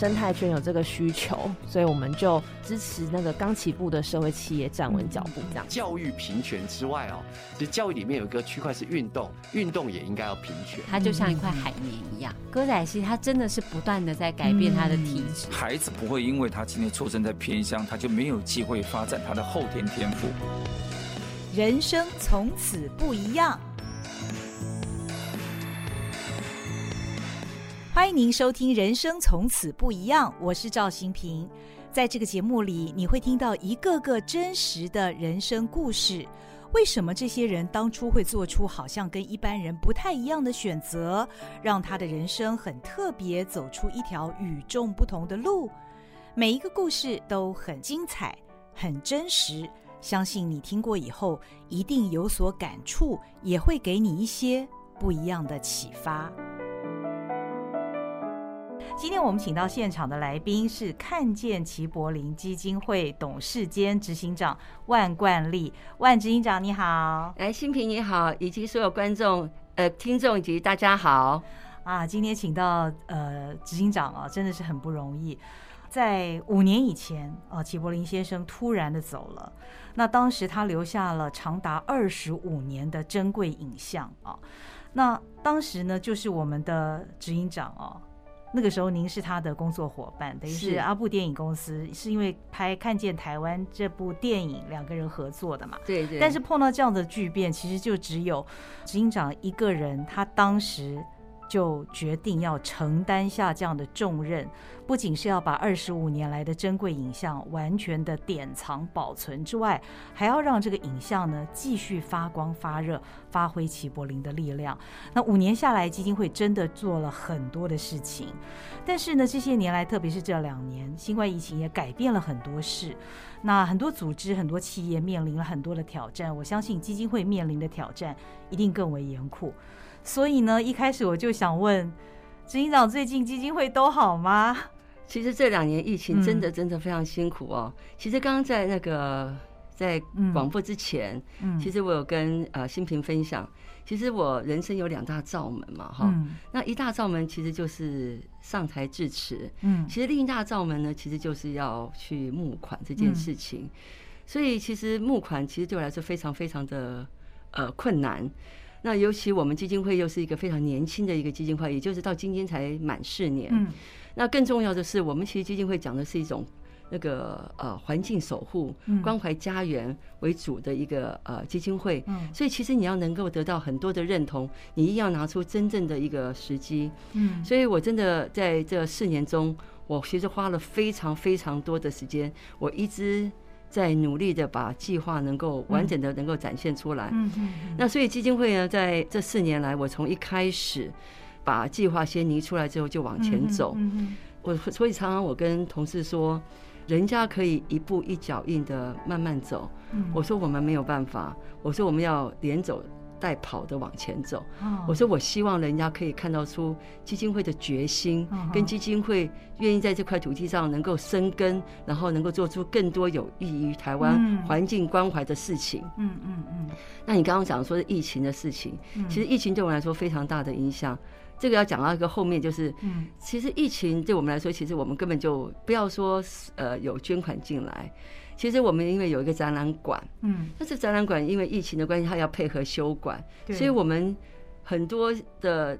生态圈有这个需求，所以我们就支持那个刚起步的社会企业站稳脚步。这样，教育平权之外哦，其实教育里面有一个区块是运动，运动也应该要平权。它就像一块海绵一样，歌仔戏它真的是不断的在改变它的体质。孩子不会因为他今天出生在偏乡，他就没有机会发展他的后天天赋。人生从此不一样。欢迎您收听《人生从此不一样》，我是赵新平。在这个节目里，你会听到一个个真实的人生故事。为什么这些人当初会做出好像跟一般人不太一样的选择，让他的人生很特别，走出一条与众不同的路？每一个故事都很精彩，很真实。相信你听过以后，一定有所感触，也会给你一些不一样的启发。今天我们请到现场的来宾是看见齐柏林基金会董事兼执行长万冠利。万执行长你好，哎，新平你好，以及所有观众、呃听众以及大家好啊！今天请到呃执行长啊，真的是很不容易。在五年以前啊，齐柏林先生突然的走了，那当时他留下了长达二十五年的珍贵影像啊。那当时呢，就是我们的执行长啊。那个时候您是他的工作伙伴，等于是阿布电影公司，是，是因为拍《看见台湾》这部电影两个人合作的嘛？对对。但是碰到这样的巨变，其实就只有执行长一个人，他当时。就决定要承担下这样的重任，不仅是要把二十五年来的珍贵影像完全的典藏保存之外，还要让这个影像呢继续发光发热，发挥齐柏林的力量。那五年下来，基金会真的做了很多的事情，但是呢，这些年来，特别是这两年，新冠疫情也改变了很多事。那很多组织、很多企业面临了很多的挑战，我相信基金会面临的挑战一定更为严酷。所以呢，一开始我就想问执行长，最近基金会都好吗？其实这两年疫情真的真的非常辛苦哦。嗯、其实刚刚在那个在广播之前，嗯，其实我有跟呃新平分享，其实我人生有两大罩门嘛，哈、嗯，那一大罩门其实就是上台致辞，嗯，其实另一大罩门呢，其实就是要去募款这件事情。嗯、所以其实募款其实对我来说非常非常的呃困难。那尤其我们基金会又是一个非常年轻的一个基金会，也就是到今天才满四年。嗯。那更重要的是，我们其实基金会讲的是一种那个呃环境守护、关怀家园为主的一个呃基金会。嗯。所以其实你要能够得到很多的认同，你一定要拿出真正的一个时机。嗯。所以我真的在这四年中，我其实花了非常非常多的时间，我一直。在努力的把计划能够完整的能够展现出来。嗯嗯。那所以基金会呢，在这四年来，我从一开始把计划先拟出来之后，就往前走。嗯嗯。我所以常常我跟同事说，人家可以一步一脚印的慢慢走。嗯。我说我们没有办法。我说我们要连走。带跑的往前走，我说我希望人家可以看到出基金会的决心，跟基金会愿意在这块土地上能够生根，然后能够做出更多有益于台湾环境关怀的事情。嗯嗯嗯。那你刚刚讲说是疫情的事情，其实疫情对我们来说非常大的影响。这个要讲到一个后面，就是，其实疫情对我们来说，其实我们根本就不要说呃有捐款进来。其实我们因为有一个展览馆，嗯，但是展览馆因为疫情的关系，它要配合修馆，对。所以我们很多的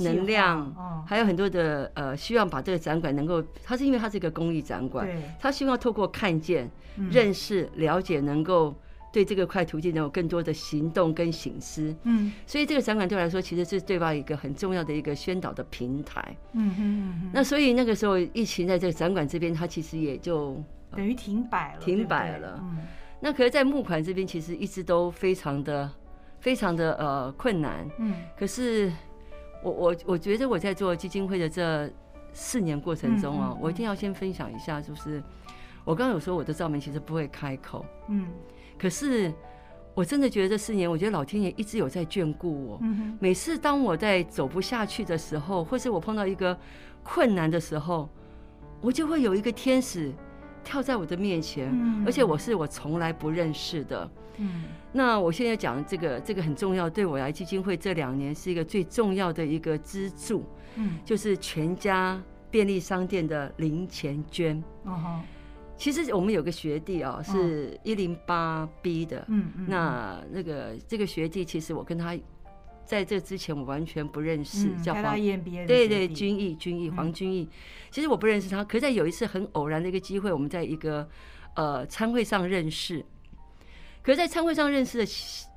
能量，哦、还有很多的呃，希望把这个展馆能够，它是因为它是一个公益展馆，对，它希望透过看见、嗯、认识、了解，能够对这个块土地能有更多的行动跟醒思，嗯，所以这个展馆对我来说，其实是对外一个很重要的一个宣导的平台，嗯哼，那所以那个时候疫情在这个展馆这边，它其实也就。等于停摆了，停摆了。嗯，那可是，在募款这边，其实一直都非常的、非常的呃困难。嗯，可是我我我觉得我在做基金会的这四年过程中啊，我一定要先分享一下，就是我刚刚有说我的照明其实不会开口。嗯，可是我真的觉得这四年，我觉得老天爷一直有在眷顾我。嗯，每次当我在走不下去的时候，或是我碰到一个困难的时候，我就会有一个天使。跳在我的面前，而且我是我从来不认识的。嗯，那我现在讲这个，这个很重要，对我来基金会这两年是一个最重要的一个支柱。嗯，就是全家便利商店的零钱捐。哦其实我们有个学弟哦，是一零八 B 的，嗯嗯，那那个这个学弟，其实我跟他在这之前我完全不认识，叫黄，对对，君毅君毅黄君毅，其实我不认识他，可是在有一次很偶然的一个机会，我们在一个呃餐会上认识，可是在餐会上认识的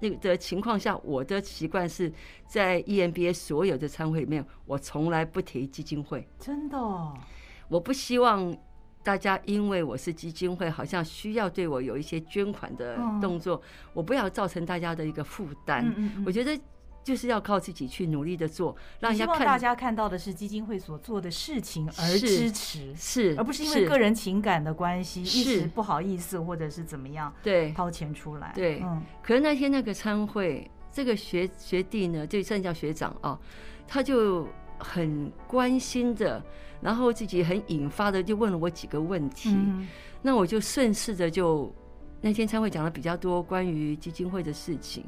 那个的情况下，我的习惯是在 EMBA 所有的餐会里面，我从来不提基金会，真的，我不希望。大家因为我是基金会，好像需要对我有一些捐款的动作，哦、我不要造成大家的一个负担。嗯嗯嗯，我觉得就是要靠自己去努力的做，让人家看。希望大家看到的是基金会所做的事情而支持，是，而不是因为个人情感的关系，一时不好意思或者是怎么样，对，掏钱出来。对，嗯。可是那天那个参会，这个学学弟呢，就算叫学长啊、哦，他就很关心的。然后自己很引发的就问了我几个问题，那我就顺势的就那天参会讲了比较多关于基金会的事情。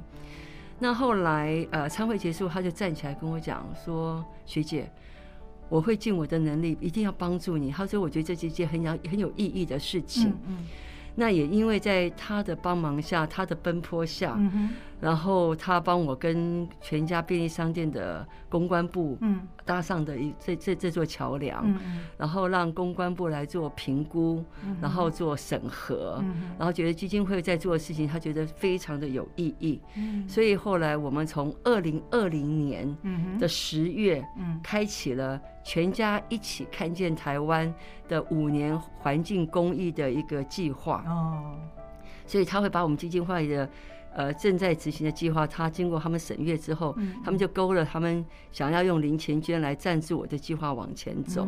那后来呃参会结束，他就站起来跟我讲说：“学姐，我会尽我的能力，一定要帮助你。”他说：“我觉得这是一件很有很有意义的事情。”那也因为在他的帮忙下，他的奔波下，然后他帮我跟全家便利商店的公关部搭上的一这这这座桥梁，然后让公关部来做评估，然后做审核，然后觉得基金会在做的事情，他觉得非常的有意义，所以后来我们从二零二零年的十月开启了全家一起看见台湾的五年环境公益的一个计划。哦，所以他会把我们基金会的呃正在执行的计划，他经过他们审阅之后，他们就勾了他们想要用林钱捐来赞助我的计划往前走。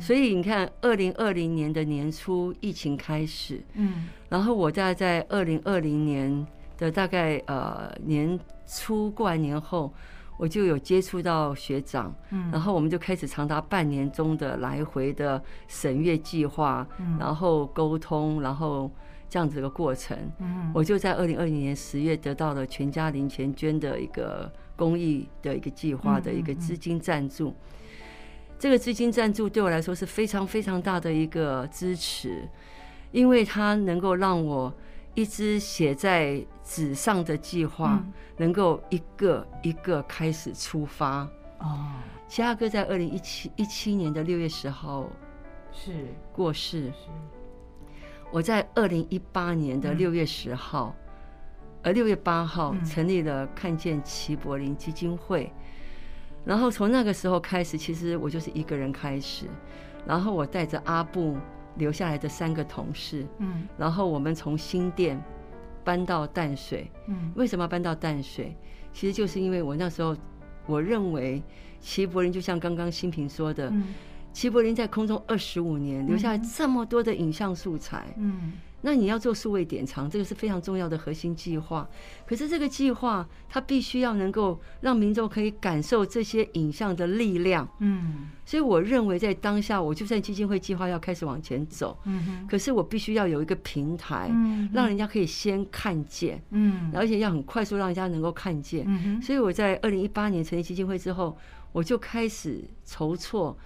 所以你看，二零二零年的年初疫情开始，嗯，然后我大概在二零二零年的大概呃年初过完年后。我就有接触到学长，然后我们就开始长达半年中的来回的审阅计划，然后沟通，然后这样子的过程。我就在二零二零年十月得到了全家零钱捐的一个公益的一个计划的一个资金赞助。这个资金赞助对我来说是非常非常大的一个支持，因为它能够让我。一直写在纸上的计划，能够一个一个开始出发。哦，齐阿哥在二零一七一七年的六月十号是过世。是，我在二零一八年的六月十号，呃六月八号成立了看见齐柏林基金会。然后从那个时候开始，其实我就是一个人开始，然后我带着阿布。留下来的三个同事，嗯，然后我们从新店搬到淡水，嗯，为什么要搬到淡水？其实就是因为我那时候，我认为齐柏林就像刚刚新平说的，嗯，齐柏林在空中二十五年，留下来这么多的影像素材，嗯。那你要做数位典藏，这个是非常重要的核心计划。可是这个计划，它必须要能够让民众可以感受这些影像的力量。嗯，所以我认为在当下，我就算基金会计划要开始往前走，嗯，可是我必须要有一个平台，嗯，让人家可以先看见，嗯，而且要很快速让人家能够看见。嗯，所以我在二零一八年成立基金会之后，我就开始筹措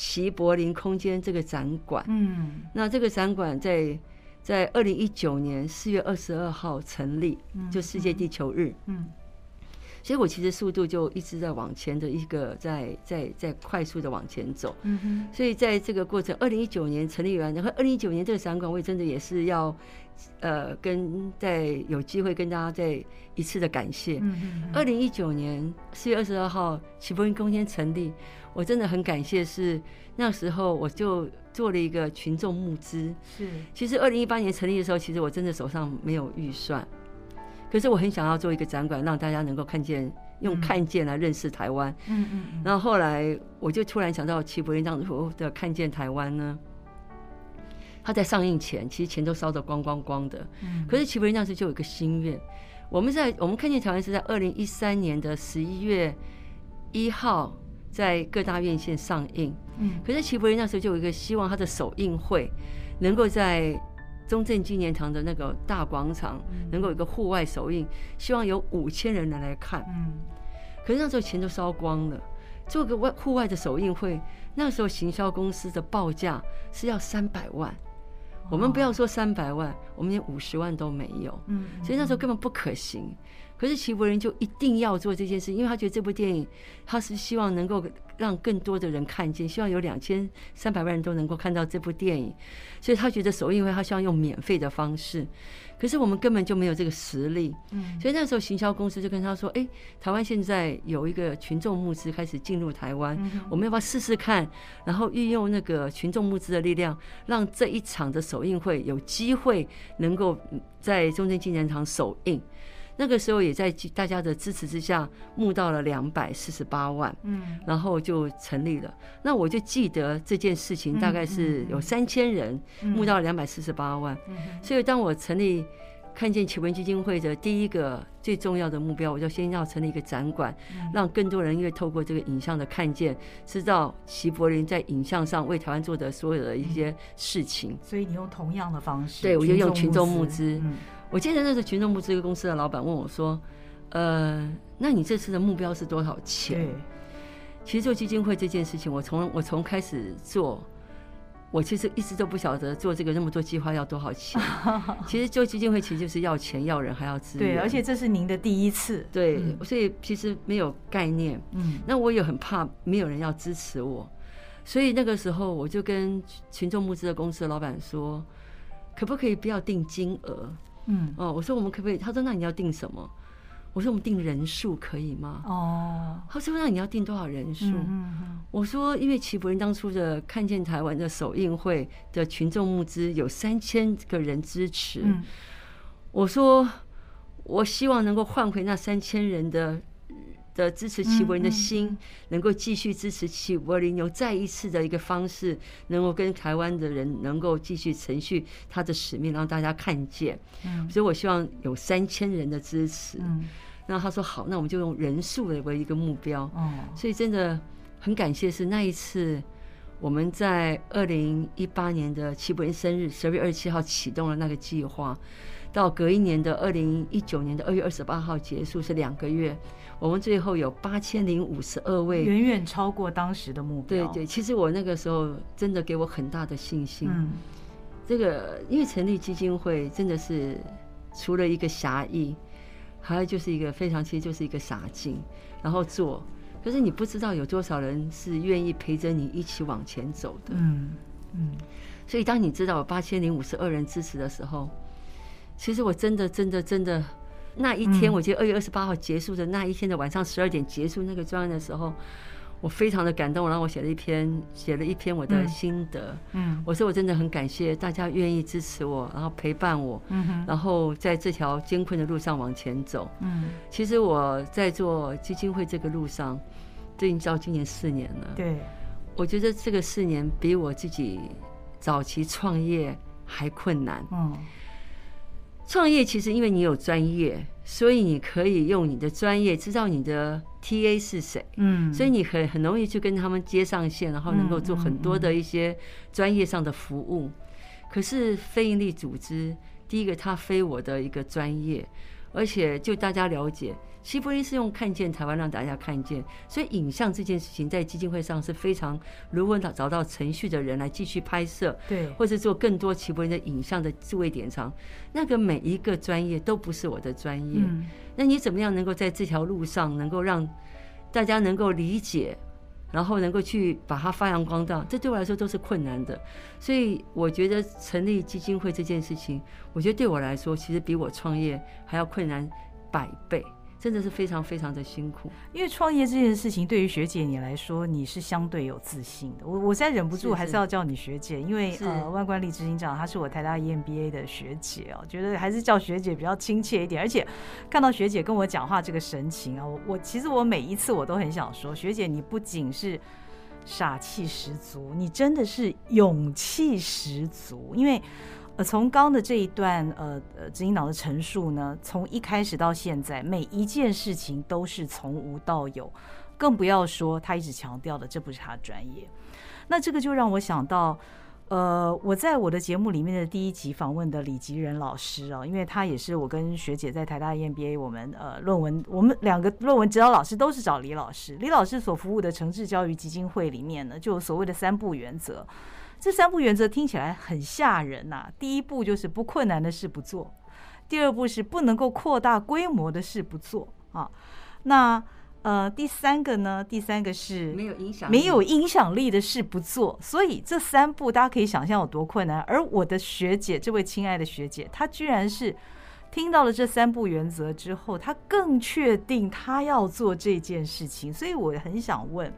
齐柏林空间这个展馆。嗯，那这个展馆在。在二零一九年四月二十二号成立，就世界地球日。嗯，所以我其实速度就一直在往前的一个在在在快速的往前走。嗯哼，所以在这个过程，二零一九年成立完，然后二零一九年这个展馆，我也真的也是要呃跟在有机会跟大家再一次的感谢。二零一九年四月二十二号齐柏林空间成立，我真的很感谢，是那时候我就。做了一个群众募资，是。其实二零一八年成立的时候，其实我真的手上没有预算，可是我很想要做一个展馆，让大家能够看见，用看见来认识台湾。嗯嗯。然后后来我就突然想到齐柏林这样子的看见台湾呢，他在上映前，其实钱都烧得光光光的。嗯。可是齐柏林当时就有一个心愿，我们在我们看见台湾是在二零一三年的十一月一号在各大院线上映。嗯，可是齐柏林那时候就有一个希望，他的首映会能够在中正纪念堂的那个大广场能够有一个户外首映，希望有五千人来来看。嗯，可是那时候钱都烧光了，做个外户外的首映会，那时候行销公司的报价是要三百万，我们不要说三百万，我们连五十万都没有，嗯，所以那时候根本不可行。可是齐柏林就一定要做这件事，因为他觉得这部电影，他是希望能够让更多的人看见，希望有两千三百万人都能够看到这部电影，所以他觉得首映会他希望用免费的方式。可是我们根本就没有这个实力，嗯，所以那时候行销公司就跟他说：“哎，台湾现在有一个群众募资开始进入台湾，我们要不要试试看？然后运用那个群众募资的力量，让这一场的首映会有机会能够在中正纪念堂首映。”那个时候也在大家的支持之下募到了两百四十八万，嗯，然后就成立了。那我就记得这件事情大概是有三千人募到了两百四十八万，所以当我成立看见奇文基金会的第一个最重要的目标，我就先要成立一个展馆，让更多人因为透过这个影像的看见，知道齐柏林在影像上为台湾做的所有的一些事情。所以你用同样的方式，对，我就用群众募资。我记得那是群众募资一个公司的老板问我说：“呃，那你这次的目标是多少钱？”对，其实做基金会这件事情，我从我从开始做，我其实一直都不晓得做这个那么多计划要多少钱。其实做基金会其实就是要钱、要人，还要资源。对，而且这是您的第一次。对，所以其实没有概念。嗯，那我也很怕没有人要支持我，所以那个时候我就跟群众募资的公司的老板说：“可不可以不要定金额？”嗯哦，我说我们可不可以？他说那你要定什么？我说我们定人数可以吗？哦，他说那你要定多少人数？嗯，我说因为齐柏林当初的看见台湾的首映会的群众募资有三千个人支持，我说我希望能够换回那三千人的。的支持齐柏林的心，能够继续支持齐柏林，有再一次的一个方式，能够跟台湾的人能够继续承续他的使命，让大家看见。嗯所以我希望有三千人的支持。那他说好，那我们就用人数为一个目标。所以真的很感谢，是那一次我们在二零一八年的齐柏林生日十二月二十七号启动了那个计划，到隔一年的二零一九年的二月二十八号结束，是两个月。我们最后有八千零五十二位，远远超过当时的目标。对对，其实我那个时候真的给我很大的信心。嗯，这个因为成立基金会真的是除了一个侠义，还有就是一个非常，其实就是一个傻劲，然后做。可是你不知道有多少人是愿意陪着你一起往前走的。嗯嗯。所以当你知道有八千零五十二人支持的时候，其实我真的真的真的。那一天，我记得二月二十八号结束的那一天的晚上十二点结束那个专案的时候，我非常的感动，然后我写了一篇，写了一篇我的心得。嗯，我说我真的很感谢大家愿意支持我，然后陪伴我，嗯，然后在这条艰困的路上往前走。嗯，其实我在做基金会这个路上，都已经到今年四年了。对，我觉得这个四年比我自己早期创业还困难。嗯。创业其实因为你有专业，所以你可以用你的专业知道你的 TA 是谁，嗯，所以你很很容易去跟他们接上线，然后能够做很多的一些专业上的服务。可是非营利组织，第一个它非我的一个专业，而且就大家了解。齐柏林是用看见台湾让大家看见，所以影像这件事情在基金会上是非常，如果找找到程序的人来继续拍摄，对，或者做更多齐柏林的影像的自位典藏，那个每一个专业都不是我的专业。那你怎么样能够在这条路上能够让大家能够理解，然后能够去把它发扬光大，这对我来说都是困难的。所以我觉得成立基金会这件事情，我觉得对我来说其实比我创业还要困难百倍。真的是非常非常的辛苦，因为创业这件事情对于学姐你来说，你是相对有自信的。我我现在忍不住还是要叫你学姐，因为呃，万冠丽执行长她是我台大 EMBA 的学姐哦，觉得还是叫学姐比较亲切一点。而且看到学姐跟我讲话这个神情啊，我我其实我每一次我都很想说，学姐你不仅是傻气十足，你真的是勇气十足，因为。从刚的这一段呃呃执行长的陈述呢，从一开始到现在，每一件事情都是从无到有，更不要说他一直强调的这不是他专业。那这个就让我想到，呃，我在我的节目里面的第一集访问的李吉仁老师啊，因为他也是我跟学姐在台大 EMBA，我们呃论文，我们两个论文指导老师都是找李老师。李老师所服务的诚志教育基金会里面呢，就所谓的三不原则。这三步原则听起来很吓人呐、啊。第一步就是不困难的事不做，第二步是不能够扩大规模的事不做啊。那呃，第三个呢？第三个是没有影响、没有影响力的事不做。所以这三步大家可以想象有多困难。而我的学姐，这位亲爱的学姐，她居然是听到了这三步原则之后，她更确定她要做这件事情。所以我很想问，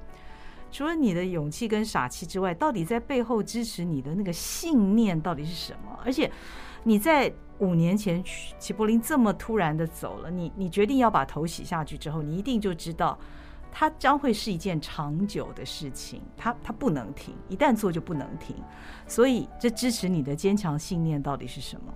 除了你的勇气跟傻气之外，到底在背后支持你的那个信念到底是什么？而且你在。五年前，齐柏林这么突然的走了，你你决定要把头洗下去之后，你一定就知道，它将会是一件长久的事情，它它不能停，一旦做就不能停，所以这支持你的坚强信念到底是什么？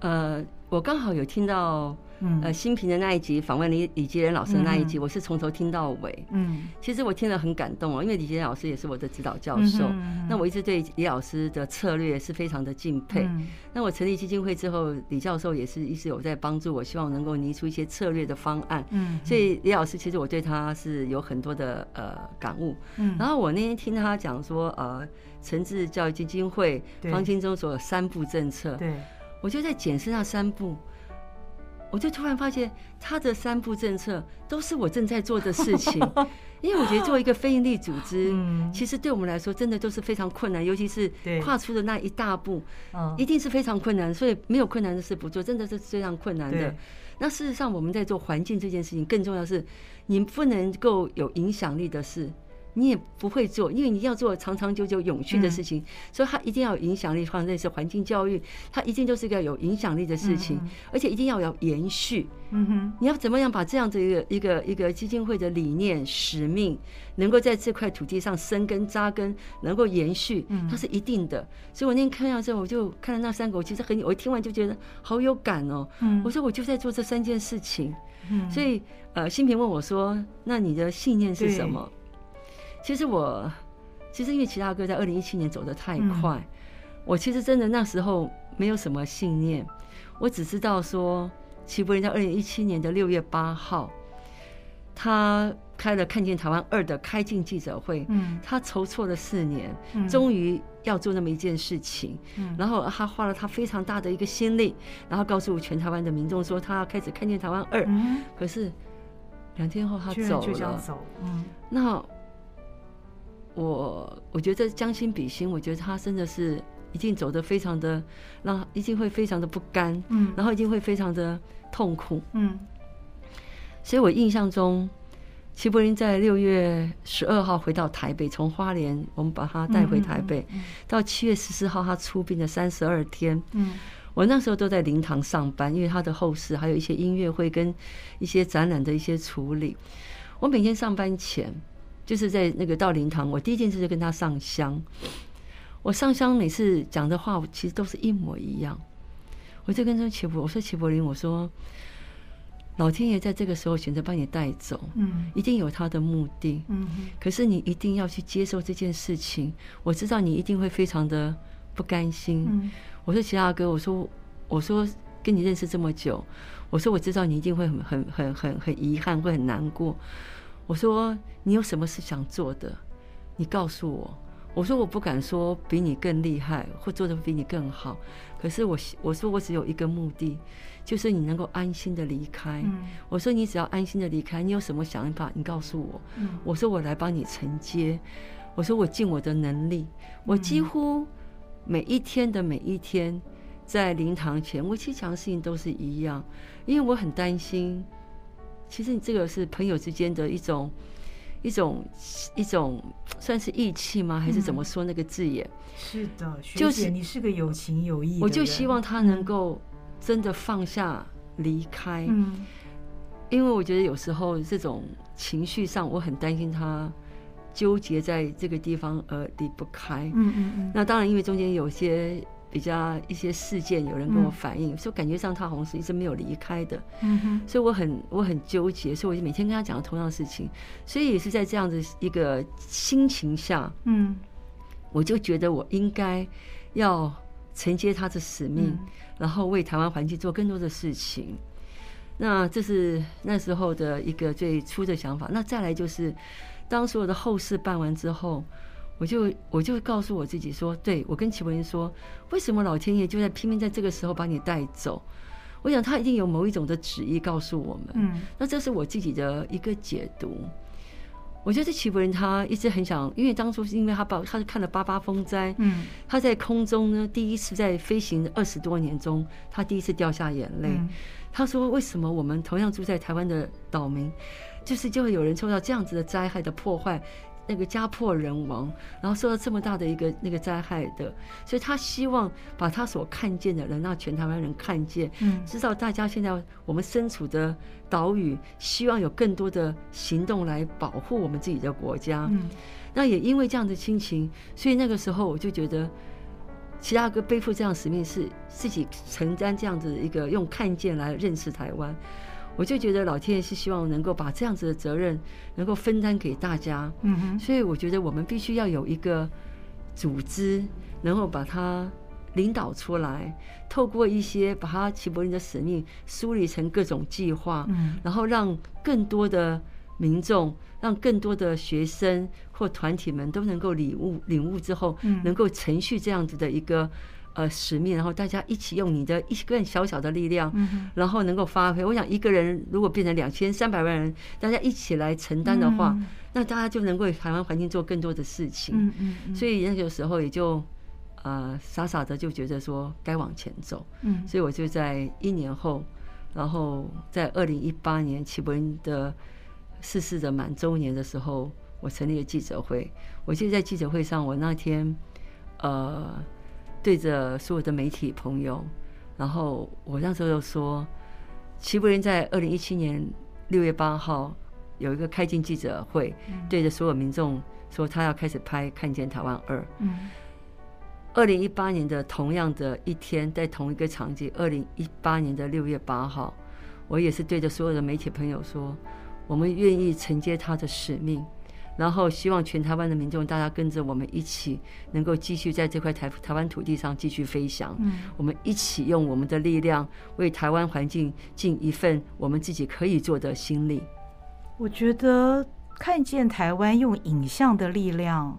呃，我刚好有听到。嗯，呃，新平的那一集访问李李吉仁老师的那一集，我是从头听到尾。嗯，其实我听了很感动哦，因为李吉仁老师也是我的指导教授。嗯，那我一直对李老师的策略是非常的敬佩。嗯，那我成立基金会之后，李教授也是一直有在帮助我，希望能够拟出一些策略的方案。嗯，所以李老师其实我对他是有很多的呃感悟。嗯，然后我那天听他讲说，呃，诚志教育基金会方针中所有三步政策，对，我就在检视那三步。我就突然发现，他的三步政策都是我正在做的事情，因为我觉得做一个非营利组织，其实对我们来说真的都是非常困难，尤其是跨出的那一大步，一定是非常困难。所以没有困难的事不做，真的是非常困难的。那事实上，我们在做环境这件事情，更重要的是，你不能够有影响力的事。你也不会做，因为你要做长长久久永续的事情，嗯、所以它一定要有影响力。放在是环境教育，它一定就是一个有影响力的事情，嗯、而且一定要有延续。嗯哼，你要怎么样把这样子一个一个一个基金会的理念使命，能够在这块土地上生根扎根，能够延续，它是一定的。所以我那天看到之后，我就看到那三个，我其实很，我一听完就觉得好有感哦。嗯，我说我就在做这三件事情。嗯，所以呃，新平问我说：“那你的信念是什么？”其实我，其实因为齐大哥在二零一七年走得太快，嗯、我其实真的那时候没有什么信念，我只知道说齐柏林在二零一七年的六月八号，他开了看见台湾二的开镜记者会，嗯，他筹措了四年，嗯、终于要做那么一件事情，嗯，然后他花了他非常大的一个心力，然后告诉全台湾的民众说他要开始看见台湾二，嗯，可是两天后他走了，走，嗯，那。我我觉得将心比心，我觉得他真的是一定走得非常的，让一定会非常的不甘，嗯，然后一定会非常的痛苦，嗯。所以我印象中，齐柏林在六月十二号回到台北，从花莲我们把他带回台北，到七月十四号他出殡的三十二天，嗯，我那时候都在灵堂上班，因为他的后事还有一些音乐会跟一些展览的一些处理，我每天上班前。就是在那个到灵堂，我第一件事就跟他上香。我上香每次讲的话，其实都是一模一样。我就跟他说齐柏，我说齐柏林，我说老天爷在这个时候选择把你带走，嗯，一定有他的目的，嗯。可是你一定要去接受这件事情。我知道你一定会非常的不甘心。我说齐大哥，我说我说跟你认识这么久，我说我知道你一定会很很很很很遗憾，会很难过。我说你有什么事想做的，你告诉我。我说我不敢说比你更厉害，或做的比你更好。可是我我说我只有一个目的，就是你能够安心的离开。我说你只要安心的离开，你有什么想法，你告诉我。我说我来帮你承接。我说我尽我的能力。我几乎每一天的每一天，在灵堂前，我其实讲的事情都是一样，因为我很担心。其实你这个是朋友之间的一种、一种、一种，算是义气吗？还是怎么说那个字眼？是的，就是你是个有情有义。我就希望他能够真的放下离开，嗯，因为我觉得有时候这种情绪上，我很担心他纠结在这个地方而离不开。嗯嗯嗯。那当然，因为中间有些。比较一些事件，有人跟我反映，说感觉上他好像是一直没有离开的，嗯哼，所以我很我很纠结，所以我就每天跟他讲同样的事情，所以也是在这样子一个心情下，嗯，我就觉得我应该要承接他的使命，嗯、然后为台湾环境做更多的事情。那这是那时候的一个最初的想法。那再来就是，当所有的后事办完之后，我就我就告诉我自己说，对，我跟齐柏林说，为什么老天爷就在拼命在这个时候把你带走？我想他一定有某一种的旨意告诉我们。嗯，那这是我自己的一个解读。我觉得齐柏林他一直很想，因为当初是因为他报，他是看了八八风灾，嗯，他在空中呢第一次在飞行二十多年中，他第一次掉下眼泪。嗯他说：“为什么我们同样住在台湾的岛民，就是就会有人受到这样子的灾害的破坏，那个家破人亡，然后受到这么大的一个那个灾害的？所以他希望把他所看见的人让全台湾人看见，嗯，知道大家现在我们身处的岛屿，希望有更多的行动来保护我们自己的国家。嗯，那也因为这样的亲情，所以那个时候我就觉得。”齐大哥背负这样使命，是自己承担这样子的一个用看见来认识台湾，我就觉得老天爷是希望能够把这样子的责任能够分担给大家。嗯哼，所以我觉得我们必须要有一个组织，能够把它领导出来，透过一些把它齐柏林的使命梳理成各种计划，然后让更多的。民众让更多的学生或团体们都能够领悟领悟之后，能够承续这样子的一个呃使命，然后大家一起用你的一个小小的力量，然后能够发挥。我想一个人如果变成两千三百万人，大家一起来承担的话，那大家就能够为台湾环境做更多的事情。所以那个时候也就呃傻傻的就觉得说该往前走。所以我就在一年后，然后在二零一八年齐柏林的。逝世的满周年的时候，我成立了记者会。我记得在记者会上，我那天，呃，对着所有的媒体朋友，然后我那时候又说，齐柏林在二零一七年六月八号有一个开镜记者会，对着所有民众说他要开始拍《看见台湾二》。二零一八年的同样的一天，在同一个场景，二零一八年的六月八号，我也是对着所有的媒体朋友说。我们愿意承接他的使命，然后希望全台湾的民众，大家跟着我们一起，能够继续在这块台台湾土地上继续飞翔。嗯，我们一起用我们的力量，为台湾环境尽一份我们自己可以做的心力。我觉得看见台湾用影像的力量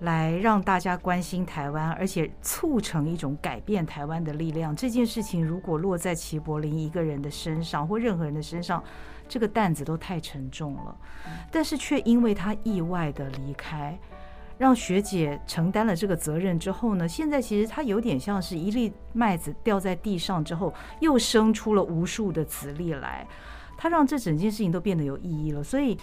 来让大家关心台湾，而且促成一种改变台湾的力量，这件事情如果落在齐柏林一个人的身上，或任何人的身上。这个担子都太沉重了，但是却因为他意外的离开，让学姐承担了这个责任之后呢，现在其实他有点像是一粒麦子掉在地上之后，又生出了无数的籽粒来，他让这整件事情都变得有意义了。所以，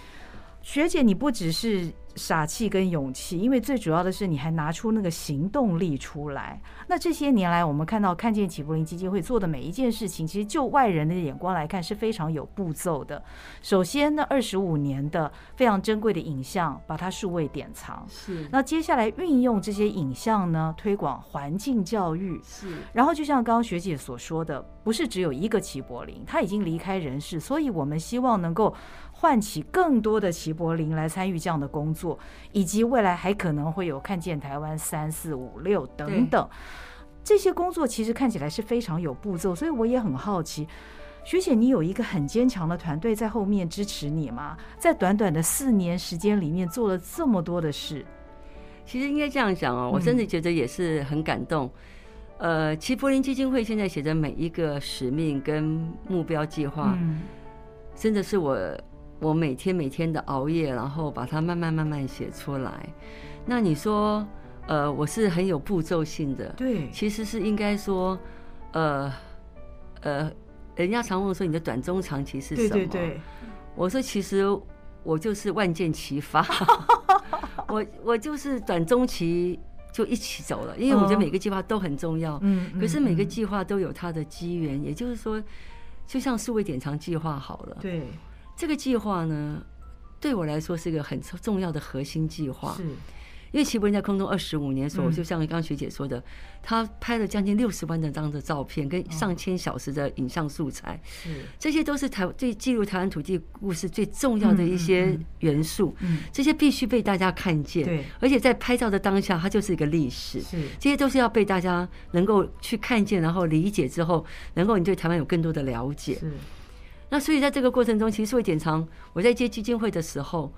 学姐，你不只是。傻气跟勇气，因为最主要的是你还拿出那个行动力出来。那这些年来，我们看到看见齐柏林基金会做的每一件事情，其实就外人的眼光来看是非常有步骤的。首先呢，二十五年的非常珍贵的影像，把它数位典藏。是。那接下来运用这些影像呢，推广环境教育。是。然后就像刚刚学姐所说的，不是只有一个齐柏林，他已经离开人世，所以我们希望能够。唤起更多的齐柏林来参与这样的工作，以及未来还可能会有看见台湾三四五六等等这些工作，其实看起来是非常有步骤。所以我也很好奇，学姐，你有一个很坚强的团队在后面支持你吗？在短短的四年时间里面做了这么多的事，其实应该这样讲哦，我真的觉得也是很感动。呃，齐柏林基金会现在写的每一个使命跟目标计划，真的是我。我每天每天的熬夜，然后把它慢慢慢慢写出来。那你说，呃，我是很有步骤性的。对，其实是应该说，呃，呃，人家常问说你的短中长期是什么？对对对。我说其实我就是万箭齐发，我我就是短中期就一起走了，因为我觉得每个计划都很重要。嗯。可是每个计划都有它的机缘，也就是说，就像数位典藏计划好了。对。这个计划呢，对我来说是一个很重要的核心计划。是，因为齐柏林在空中二十五年的时候，嗯就像刚刚学姐说的，他拍了将近六十万的张的照片，跟上千小时的影像素材，是这些都是台最记录台湾土地故事最重要的一些元素。嗯，这些必须被大家看见。对，而且在拍照的当下，它就是一个历史。是这些都是要被大家能够去看见，然后理解之后，能够你对台湾有更多的了解。是，那所以在这个过程中，其实数位典藏，我在接基金会的时候，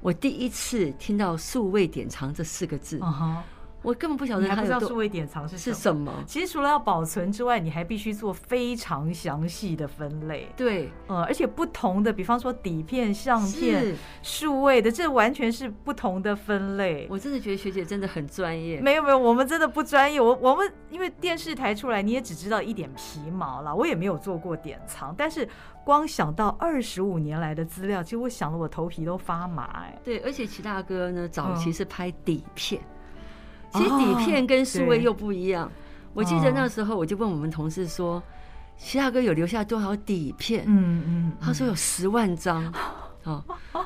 我第一次听到“数位典藏”这四个字，我根本不晓得你还不知道数位典藏是是什什么。其实除了要保存之外，你还必须做非常详细的分类。对，呃，而且不同的，比方说底片、相片、是数位的，这完全是不同的分类。我真的觉得学姐真的很专业。没有没有，我们真的不专业。我我们因为电视台出来，你也只知道一点皮毛啦。我也没有做过典藏，但是光想到二十五年来的资料，其实我想的我头皮都发麻哎。对，而且齐大哥呢，早期是拍底片，嗯其实底片跟数位又不一样。我记得那时候我就问我们同事说，西大哥有留下多少底片？嗯嗯，他说有十万张。哦，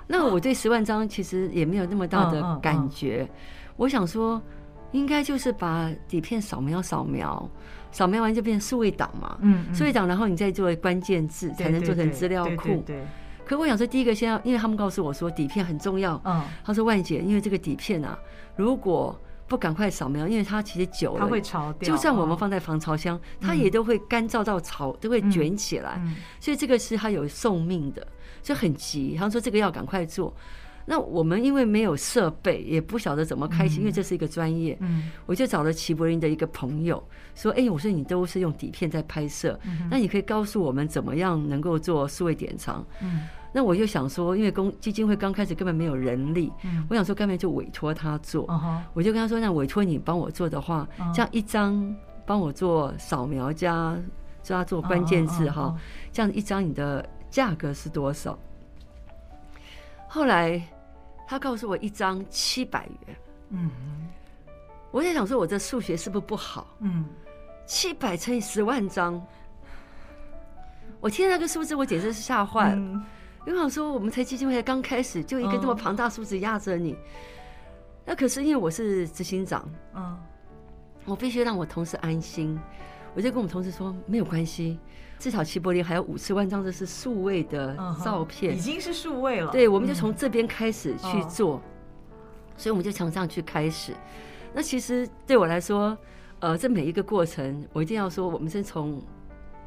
那我对十万张其实也没有那么大的感觉。我想说，应该就是把底片扫描扫描，扫描完就变成数位档嘛。嗯，数位档，然后你再做关键字，才能做成资料库。对。可我想说，第一个先要，因为他们告诉我说底片很重要。嗯。他说万姐，因为这个底片啊，如果不赶快扫描，因为它其实久了，它会潮掉。就算我们放在防潮箱，它也都会干燥到潮，都会卷起来。所以这个是它有寿命的，所以很急。他说这个要赶快做。那我们因为没有设备，也不晓得怎么开启，因为这是一个专业。嗯我就找了齐柏林的一个朋友，说：“哎，我说你都是用底片在拍摄，那你可以告诉我们怎么样能够做数位典藏。”那我就想说，因为公基金会刚开始根本没有人力，我想说干脆就委托他做。我就跟他说：“那委托你帮我做的话，这样一张帮我做扫描加加做关键字哈，这样一张你的价格是多少？”后来他告诉我一张七百元。嗯，我在想说，我这数学是不是不好？嗯，七百乘以十万张，我听那个数字，我简直是吓坏了。因为我说，我们才基金会刚开始，就一个这么庞大数字压着你。那可是因为我是执行长，嗯，我必须让我同事安心。我就跟我们同事说，没有关系，至少齐柏林还有五十万张，这是数位的照片，已经是数位了。对，我们就从这边开始去做，所以我们就从这样去开始。那其实对我来说，呃，这每一个过程，我一定要说，我们是从，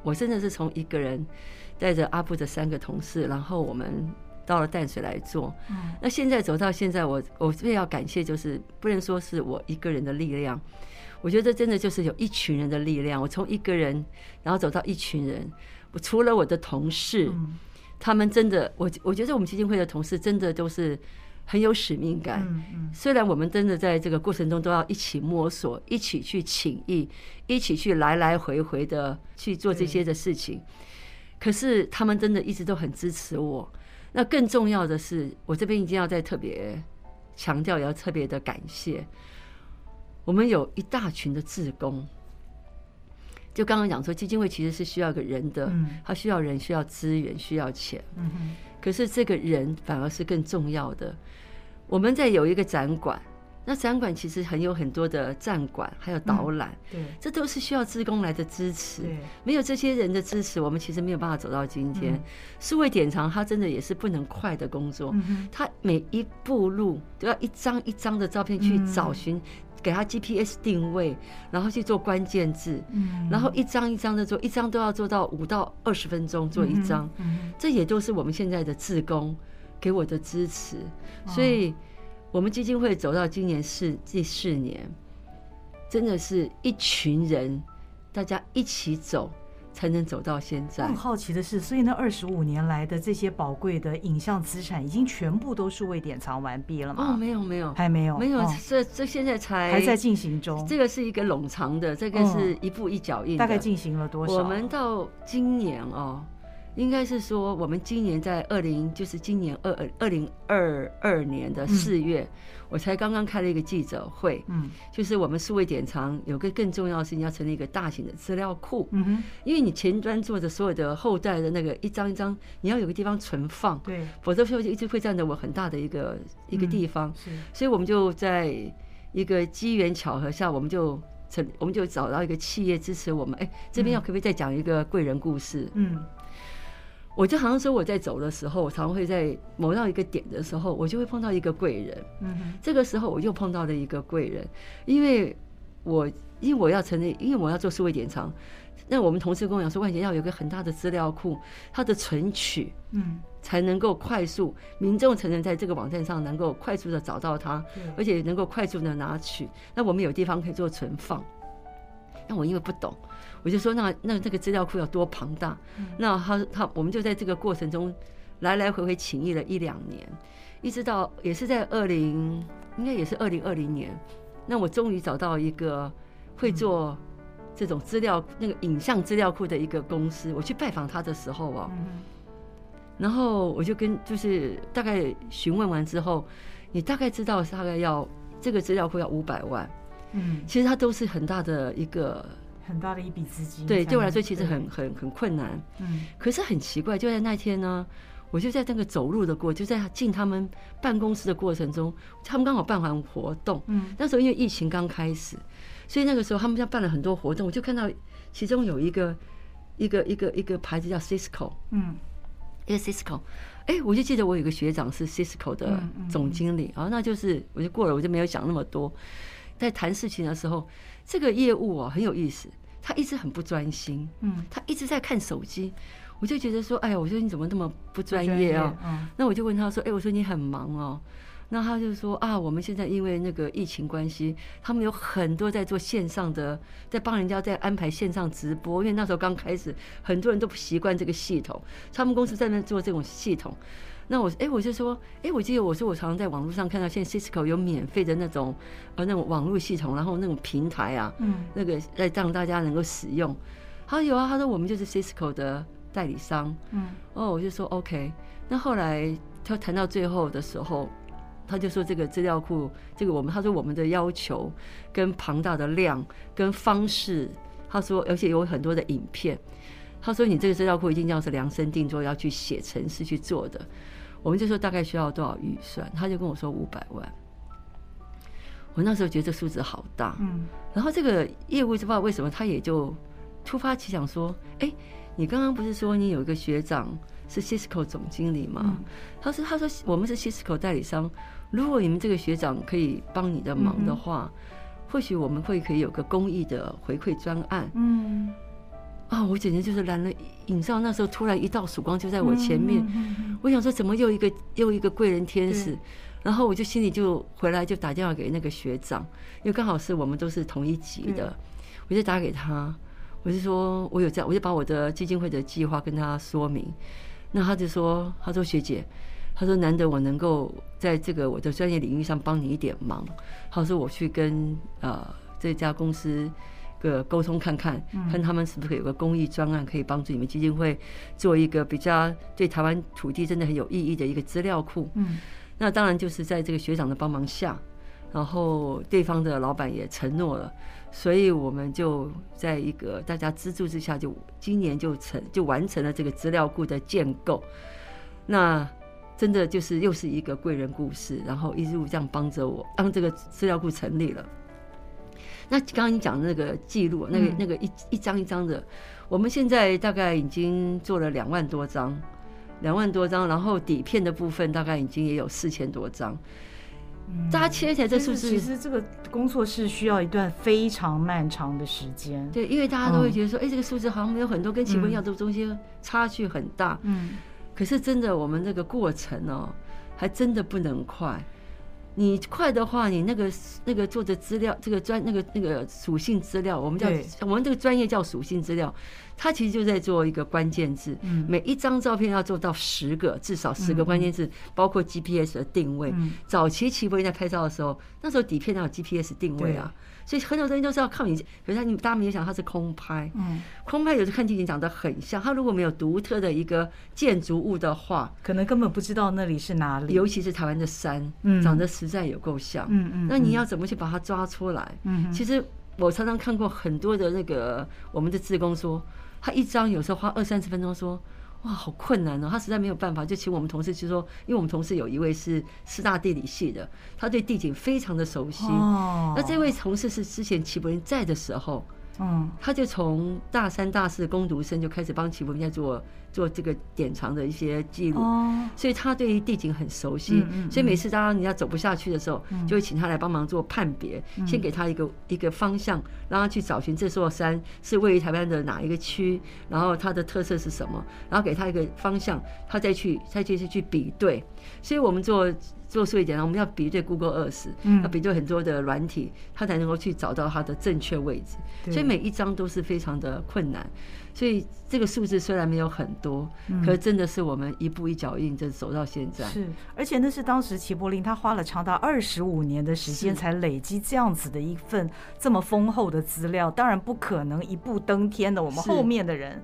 我真的是从一个人。带着阿布的三个同事，然后我们到了淡水来做。那现在走到现在，我我最要感谢就是不能说是我一个人的力量，我觉得真的就是有一群人的力量。我从一个人，然后走到一群人。我除了我的同事，他们真的，我我觉得我们基金会的同事真的都是很有使命感。虽然我们真的在这个过程中都要一起摸索，一起去请意，一起去来来回回的去做这些的事情。可是他们真的一直都很支持我。那更重要的是，我这边一定要再特别强调，也要特别的感谢。我们有一大群的志工，就刚刚讲说，基金会其实是需要个人的，他需要人，需要资源，需要钱。可是这个人反而是更重要的。我们在有一个展馆。那展馆其实很有很多的站馆，还有导览，对，这都是需要职工来的支持。没有这些人的支持，我们其实没有办法走到今天。数位典藏，它真的也是不能快的工作，它每一步路都要一张一张的照片去找寻，给他 GPS 定位，然后去做关键字，然后一张一张的做，一张都要做到五到二十分钟做一张，这也都是我们现在的志工给我的支持，所以。我们基金会走到今年是第四年，真的是一群人，大家一起走，才能走到现在。很好奇的是，所以那二十五年来的这些宝贵的影像资产，已经全部都是未典藏完毕了吗？哦，没有，没有，还没有，没有，这这现在才还在进行中。这个是一个冗长的，这个是一步一脚印。大概进行了多少？我们到今年哦，应该是说，我们今年在二零，就是今年二二零二二年的四月，嗯、我才刚刚开了一个记者会，嗯，就是我们数位典藏有个更重要的事情，要成立一个大型的资料库，嗯哼，因为你前端做的所有的后代的那个一张一张，你要有个地方存放，对，否则说就一直会占着我很大的一个一个地方，是，所以我们就在一个机缘巧合下，我们就成，我们就找到一个企业支持我们，哎，这边要可不可以再讲一个贵人故事？嗯。我就好像说我在走的时候，我常常会在某到一个点的时候，我就会碰到一个贵人。嗯哼，这个时候我又碰到了一个贵人，因为我因为我要成立，因为我要做数位典藏，那我们同事跟我讲说，万姐要有一个很大的资料库，它的存取，嗯，才能够快速，民众才能在这个网站上能够快速的找到它，而且能够快速的拿取。那我们有地方可以做存放。那我因为不懂。我就说，那那这个资料库要多庞大？那他他我们就在这个过程中来来回回请益了一两年，一直到也是在二零，应该也是二零二零年，那我终于找到一个会做这种资料那个影像资料库的一个公司。我去拜访他的时候啊，然后我就跟就是大概询问完之后，你大概知道大概要这个资料库要五百万，嗯，其实它都是很大的一个。很大的一笔资金，对，对我来说其实很很很困难。嗯，可是很奇怪，就在那天呢，我就在那个走路的过，就在进他们办公室的过程中，他们刚好办完活动。嗯，那时候因为疫情刚开始，所以那个时候他们家办了很多活动，我就看到其中有一个一个一个一个牌子叫 Cisco，嗯，一个 Cisco，哎，我就记得我有个学长是 Cisco 的总经理，啊，那就是我就过了，我就没有想那么多。在谈事情的时候，这个业务啊很有意思。他一直很不专心，嗯，他一直在看手机，我就觉得说，哎呀，我说你怎么那么不专业啊？嗯，那我就问他说，哎，我说你很忙哦，那他就说啊，我们现在因为那个疫情关系，他们有很多在做线上的，在帮人家在安排线上直播，因为那时候刚开始，很多人都不习惯这个系统，他们公司在那做这种系统。那我哎，我就说，哎，我记得我说我常常在网络上看到，现在 Cisco 有免费的那种呃那种网络系统，然后那种平台啊，嗯，那个来让大家能够使用。他说有啊，他说我们就是 Cisco 的代理商，嗯，哦，我就说 OK。那后来他谈到最后的时候，他就说这个资料库，这个我们他说我们的要求跟庞大的量跟方式，他说而且有很多的影片，他说你这个资料库一定要是量身定做，要去写程式去做的。我们就说大概需要多少预算，他就跟我说五百万。我那时候觉得这数字好大，嗯。然后这个业务不知道为什么他也就突发奇想说：“哎，你刚刚不是说你有一个学长是 Cisco 总经理吗？”他说：“他说我们是 Cisco 代理商，如果你们这个学长可以帮你的忙的话，或许我们会可以有个公益的回馈专案。”嗯。啊！我简直就是燃了引爆，那时候突然一道曙光就在我前面，我想说怎么又一个又一个贵人天使，然后我就心里就回来就打电话给那个学长，因为刚好是我们都是同一级的，我就打给他，我就说我有这样，我就把我的基金会的计划跟他说明，那他就说，他说学姐，他说难得我能够在这个我的专业领域上帮你一点忙，他说我去跟呃这家公司。个沟通看看，看他们是不是有个公益专案可以帮助你们基金会做一个比较对台湾土地真的很有意义的一个资料库。嗯，那当然就是在这个学长的帮忙下，然后对方的老板也承诺了，所以我们就在一个大家资助之下，就今年就成就完成了这个资料库的建构。那真的就是又是一个贵人故事，然后一路这样帮着我，让这个资料库成立了。那刚刚你讲的那个记录，那个那个一一张一张的，我们现在大概已经做了两万多张，两万多张，然后底片的部分大概已经也有四千多张。大家切起来这数字，其实这个工作是需要一段非常漫长的时间。对，因为大家都会觉得说，哎，这个数字好像没有很多，跟奇门要的中间差距很大。嗯。可是真的，我们这个过程哦，还真的不能快。你快的话，你那个那个做的资料，这个专那个那个属性资料，我们叫我们这个专业叫属性资料，它其实就在做一个关键字，嗯，每一张照片要做到十个，至少十个关键字，包括 GPS 的定位。早期齐柏林在拍照的时候，那时候底片哪有 GPS 定位啊？所以很多东西都是要靠你。可是他，你大家没有想，它是空拍，嗯，空拍有时候看近景长得很像。它如果没有独特的一个建筑物的话，可能根本不知道那里是哪里。尤其是台湾的山，嗯，长得实在有够像，嗯嗯。那你要怎么去把它抓出来？嗯，其实我常常看过很多的那个我们的志工说。他一张有时候花二三十分钟，说哇好困难哦，他实在没有办法，就请我们同事去说，因为我们同事有一位是师大地理系的，他对地景非常的熟悉。那这位同事是之前齐柏林在的时候，嗯，他就从大三大四攻读生就开始帮齐柏林在做。做这个典藏的一些记录，所以他对于地景很熟悉，所以每次当人家走不下去的时候，就会请他来帮忙做判别，先给他一个一个方向，让他去找寻这座山是位于台湾的哪一个区，然后它的特色是什么，然后给他一个方向，他再去再继续去比对。所以我们做做数位典藏，我们要比对 Google Earth，要比对很多的软体，它才能够去找到它的正确位置。所以每一张都是非常的困难。所以这个数字虽然没有很多，可是真的是我们一步一脚印就走到现在。是，而且那是当时齐柏林他花了长达二十五年的时间才累积这样子的一份这么丰厚的资料，当然不可能一步登天的。我们后面的人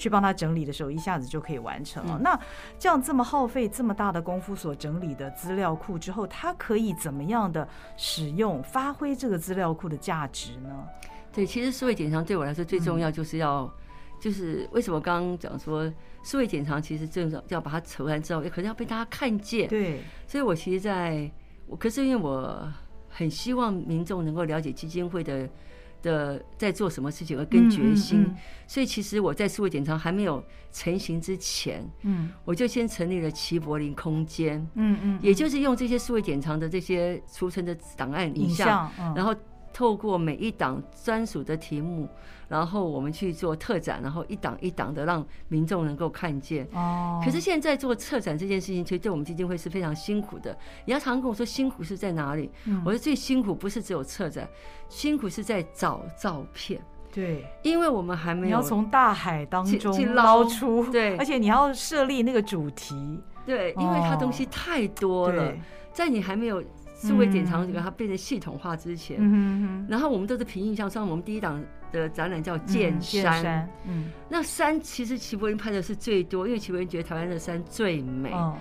去帮他整理的时候，一下子就可以完成了。那这样这么耗费这么大的功夫所整理的资料库之后，他可以怎么样的使用、发挥这个资料库的价值呢？对，其实数位典藏对我来说最重要就是要。就是为什么刚刚讲说数位典藏其实正要把它筹完之后，也可能要被大家看见。对，所以我其实在，我可是因为我很希望民众能够了解基金会的的在做什么事情而跟决心，所以其实我在数位典藏还没有成型之前，嗯，我就先成立了齐柏林空间，嗯嗯，也就是用这些数位典藏的这些储存的档案影像，然后。透过每一档专属的题目，然后我们去做特展，然后一档一档的让民众能够看见。哦。可是现在做策展这件事情，其实对我们基金会是非常辛苦的。你要常常跟我说辛苦是在哪里？我说最辛苦不是只有策展，辛苦是在找照片。对，因为我们还没有。你要从大海当中捞出。对。而且你要设立那个主题。对，因为它东西太多了，在你还没有。数位典藏这个它变成系统化之前，嗯、然后我们都是凭印象。像我们第一档的展览叫《见山》，嗯，那山其实齐柏林拍的是最多，因为齐柏林觉得台湾的山最美。哦、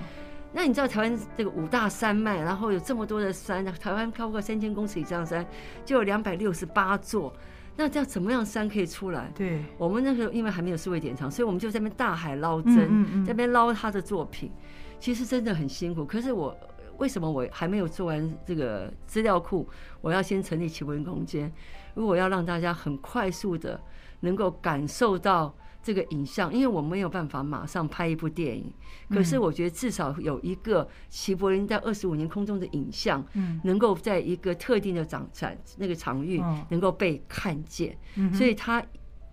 那你知道台湾这个五大山脉，然后有这么多的山，台湾超过三千公尺以上的山就有两百六十八座，那这样怎么样山可以出来？对，我们那时候因为还没有数位典藏，所以我们就在那边大海捞针，嗯嗯、在那边捞他的作品，其实真的很辛苦。可是我。为什么我还没有做完这个资料库？我要先成立齐柏林空间。如果要让大家很快速的能够感受到这个影像，因为我没有办法马上拍一部电影，可是我觉得至少有一个齐柏林在二十五年空中的影像，能够在一个特定的展展那个场域能够被看见。所以，他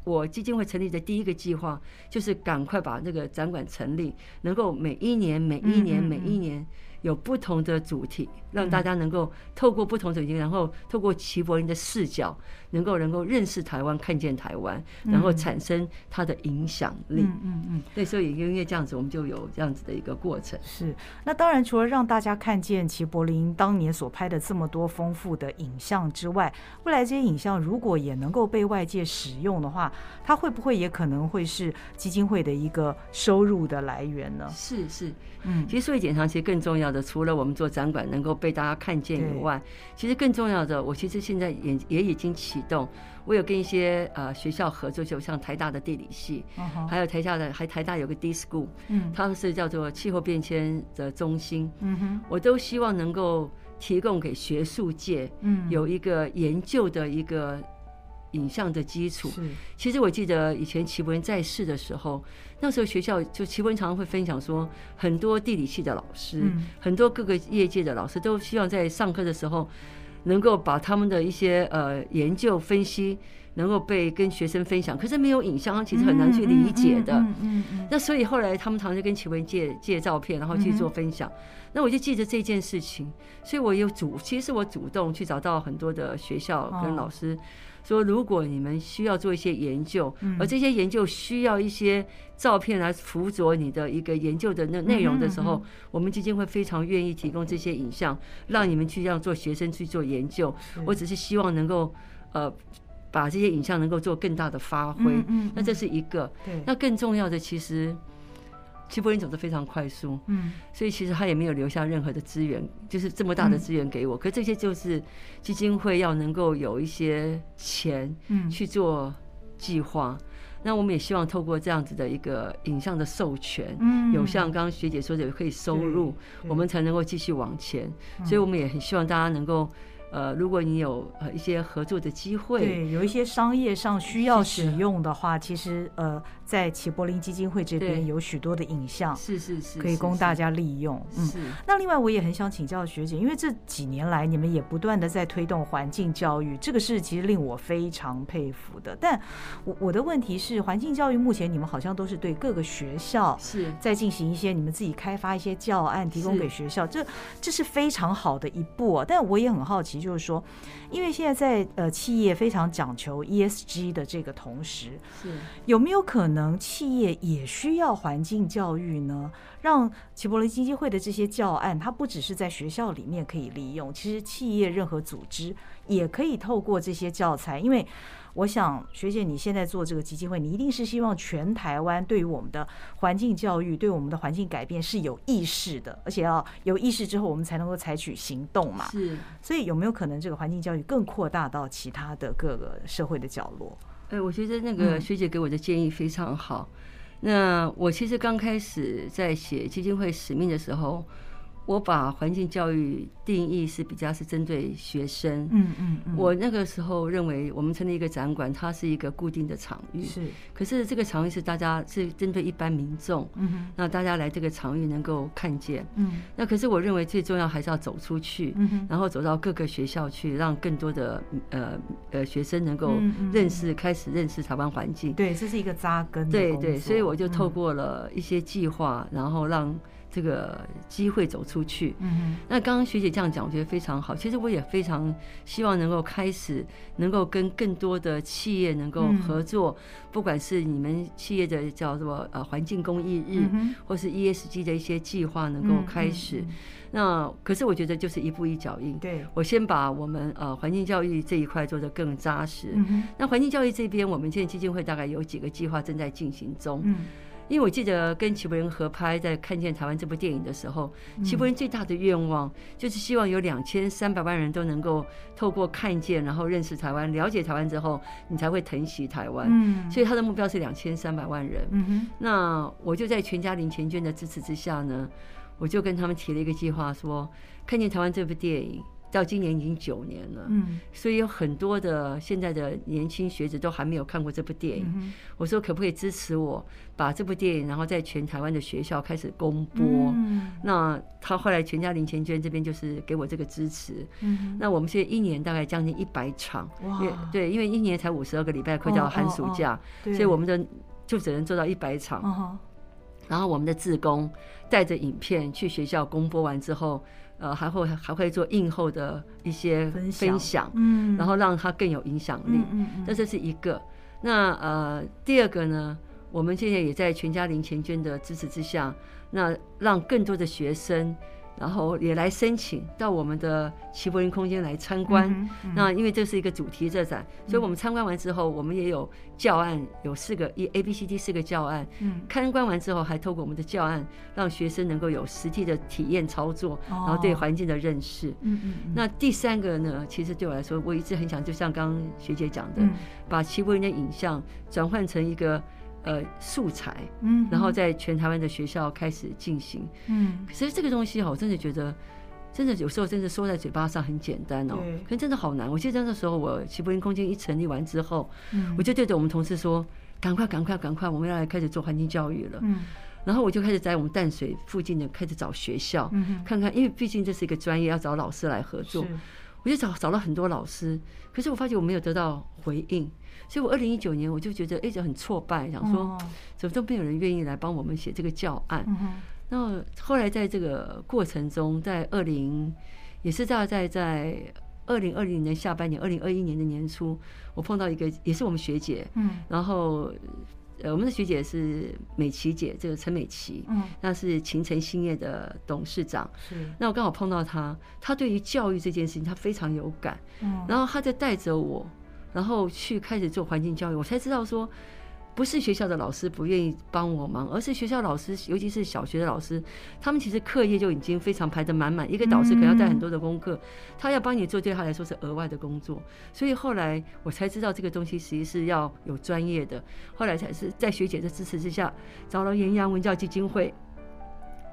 我基金会成立的第一个计划就是赶快把那个展馆成立，能够每一年、每一年、每一年。有不同的主题，让大家能够透过不同的主题，然后透过齐柏林的视角，能够能够认识台湾，看见台湾，然后产生它的影响力。嗯嗯嗯。对，所以因为这样子，我们就有这样子的一个过程。是。那当然，除了让大家看见齐柏林当年所拍的这么多丰富的影像之外，未来这些影像如果也能够被外界使用的话，它会不会也可能会是基金会的一个收入的来源呢？是是。嗯，其实数位典藏其实更重要的，除了我们做展馆能够被大家看见以外，其实更重要的，我其实现在也也已经启动，我有跟一些呃学校合作，就像台大的地理系，还有台下的还台大有个 D School，嗯，他们是叫做气候变迁的中心，嗯哼，我都希望能够提供给学术界，嗯，有一个研究的一个。影像的基础，其实我记得以前齐柏林在世的时候，那时候学校就齐柏林常常会分享说，很多地理系的老师，很多各个业界的老师都希望在上课的时候，能够把他们的一些呃研究分析能够被跟学生分享，可是没有影像，其实很难去理解的。嗯嗯嗯。那所以后来他们常常跟奇文借借照片，然后去做分享。那我就记着这件事情，所以我有主，其实是我主动去找到很多的学校跟老师，说如果你们需要做一些研究，而这些研究需要一些照片来辅佐你的一个研究的那内容的时候，我们基金会非常愿意提供这些影像，让你们去让做学生去做研究。我只是希望能够呃。把这些影像能够做更大的发挥嗯，那这是一个。那更重要的，其实齐柏林走得非常快速，嗯，所以其实他也没有留下任何的资源，就是这么大的资源给我。可这些就是基金会要能够有一些钱，嗯，去做计划。那我们也希望透过这样子的一个影像的授权，嗯，有像刚刚学姐说的可以收入，我们才能够继续往前。所以我们也很希望大家能够。呃，如果你有呃一些合作的机会，对，有一些商业上需要使用的话，其实呃，在齐柏林基金会这边有许多的影像，是是是，可以供大家利用。嗯，那另外我也很想请教学姐，因为这几年来你们也不断的在推动环境教育，这个是其实令我非常佩服的。但我我的问题是，环境教育目前你们好像都是对各个学校是在进行一些你们自己开发一些教案，提供给学校，这这是非常好的一步啊。但我也很好奇。就是说，因为现在在呃企业非常讲求 ESG 的这个同时，是有没有可能企业也需要环境教育呢？让齐柏林基金会的这些教案，它不只是在学校里面可以利用，其实企业任何组织也可以透过这些教材，因为。我想，学姐，你现在做这个基金会，你一定是希望全台湾对于我们的环境教育、对我们的环境改变是有意识的，而且要有意识之后，我们才能够采取行动嘛。是，所以有没有可能这个环境教育更扩大到其他的各个社会的角落？哎，我觉得那个学姐给我的建议非常好。那我其实刚开始在写基金会使命的时候。我把环境教育定义是比较是针对学生。嗯嗯嗯。我那个时候认为，我们成立一个展馆，它是一个固定的场域。是。可是这个场域是大家是针对一般民众。嗯哼。那大家来这个场域能够看见。嗯。那可是我认为最重要还是要走出去。嗯哼。然后走到各个学校去，让更多的呃呃学生能够认识，开始认识台湾环境。对，这是一个扎根。对对，所以我就透过了一些计划，然后让。这个机会走出去，嗯，那刚刚学姐这样讲，我觉得非常好。其实我也非常希望能够开始，能够跟更多的企业能够合作，不管是你们企业的叫做呃环境公益日，或是 ESG 的一些计划能够开始。那可是我觉得就是一步一脚印。对，我先把我们呃环境教育这一块做得更扎实。那环境教育这边，我们现在基金会大概有几个计划正在进行中。因为我记得跟齐柏林合拍，在看见台湾这部电影的时候，齐柏林最大的愿望就是希望有两千三百万人都能够透过看见，然后认识台湾、了解台湾之后，你才会疼惜台湾。嗯，所以他的目标是两千三百万人。嗯哼，那我就在全家林钱娟的支持之下呢，我就跟他们提了一个计划，说看见台湾这部电影。到今年已经九年了，嗯，所以有很多的现在的年轻学子都还没有看过这部电影。我说可不可以支持我把这部电影，然后在全台湾的学校开始公播？那他后来全家林钱娟这边就是给我这个支持。那我们现在一年大概将近一百场，哇，对，因为一年才五十二个礼拜快到寒暑假，所以我们的就只能做到一百场。然后我们的志工带着影片去学校公播完之后。呃，还会还会做映后的一些分享，嗯，然后让它更有影响力，嗯嗯，那这是一个。那呃，第二个呢，我们现在也在全家零钱捐的支持之下，那让更多的学生。然后也来申请到我们的齐柏林空间来参观。嗯嗯、那因为这是一个主题这展，嗯、所以我们参观完之后，我们也有教案，有四个一 A B C D 四个教案。嗯，参观完之后，还透过我们的教案，让学生能够有实际的体验操作，哦、然后对环境的认识。嗯嗯。那第三个呢，其实对我来说，我一直很想，就像刚刚学姐讲的，嗯、把齐柏林的影像转换成一个。呃，素材，嗯，然后在全台湾的学校开始进行，嗯，可是这个东西哈，我真的觉得，真的有时候真的说在嘴巴上很简单哦，可是真的好难。我记得那时候我齐柏林空间一成立完之后，嗯，我就对着我们同事说，赶快，赶快，赶快，我们要来开始做环境教育了，嗯，然后我就开始在我们淡水附近的开始找学校，嗯，看看，因为毕竟这是一个专业，要找老师来合作。我就找找了很多老师，可是我发觉我没有得到回应，所以我二零一九年我就觉得一直很挫败，想说怎么都没有人愿意来帮我们写这个教案。那后来在这个过程中，在二零也是大概在二零二零年下半年，二零二一年的年初，我碰到一个也是我们学姐，嗯，然后呃我们的学姐是美琪姐，这个陈美琪，嗯，那是勤诚兴业的董事长，是，那我刚好碰到她，她对于教育这件事情她非常有感，嗯，然后她在带着我，然后去开始做环境教育，我才知道说。不是学校的老师不愿意帮我忙，而是学校老师，尤其是小学的老师，他们其实课业就已经非常排得满满。一个导师可能要带很多的功课，他要帮你做，对他来说是额外的工作。所以后来我才知道这个东西其实是要有专业的。后来才是在学姐的支持之下，找了盐阳文教基金会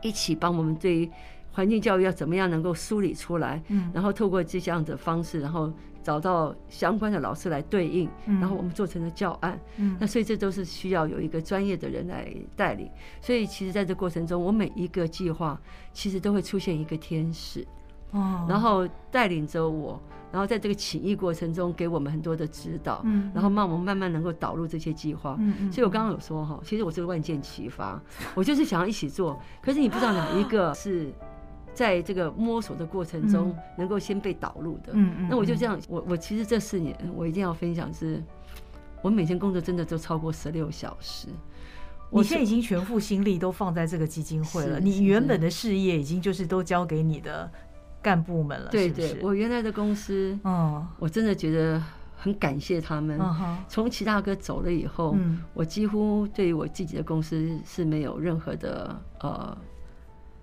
一起帮我们对于环境教育要怎么样能够梳理出来，然后透过这样的方式，然后。找到相关的老师来对应，然后我们做成了教案。嗯，那所以这都是需要有一个专业的人来带领。所以其实在这过程中，我每一个计划其实都会出现一个天使，哦，然后带领着我，然后在这个起义过程中给我们很多的指导，嗯，然后让我们慢慢能够导入这些计划。嗯，所以我刚刚有说哈，其实我是个万箭齐发，我就是想要一起做，可是你不知道哪一个是。在这个摸索的过程中，能够先被导入的，嗯嗯，那我就这样，我我其实这四年，我一定要分享是，我每天工作真的都超过十六小时。你现在已经全副心力都放在这个基金会了，你原本的事业已经就是都交给你的干部们了，对对，我原来的公司，嗯，我真的觉得很感谢他们。从齐大哥走了以后，我几乎对于我自己的公司是没有任何的呃。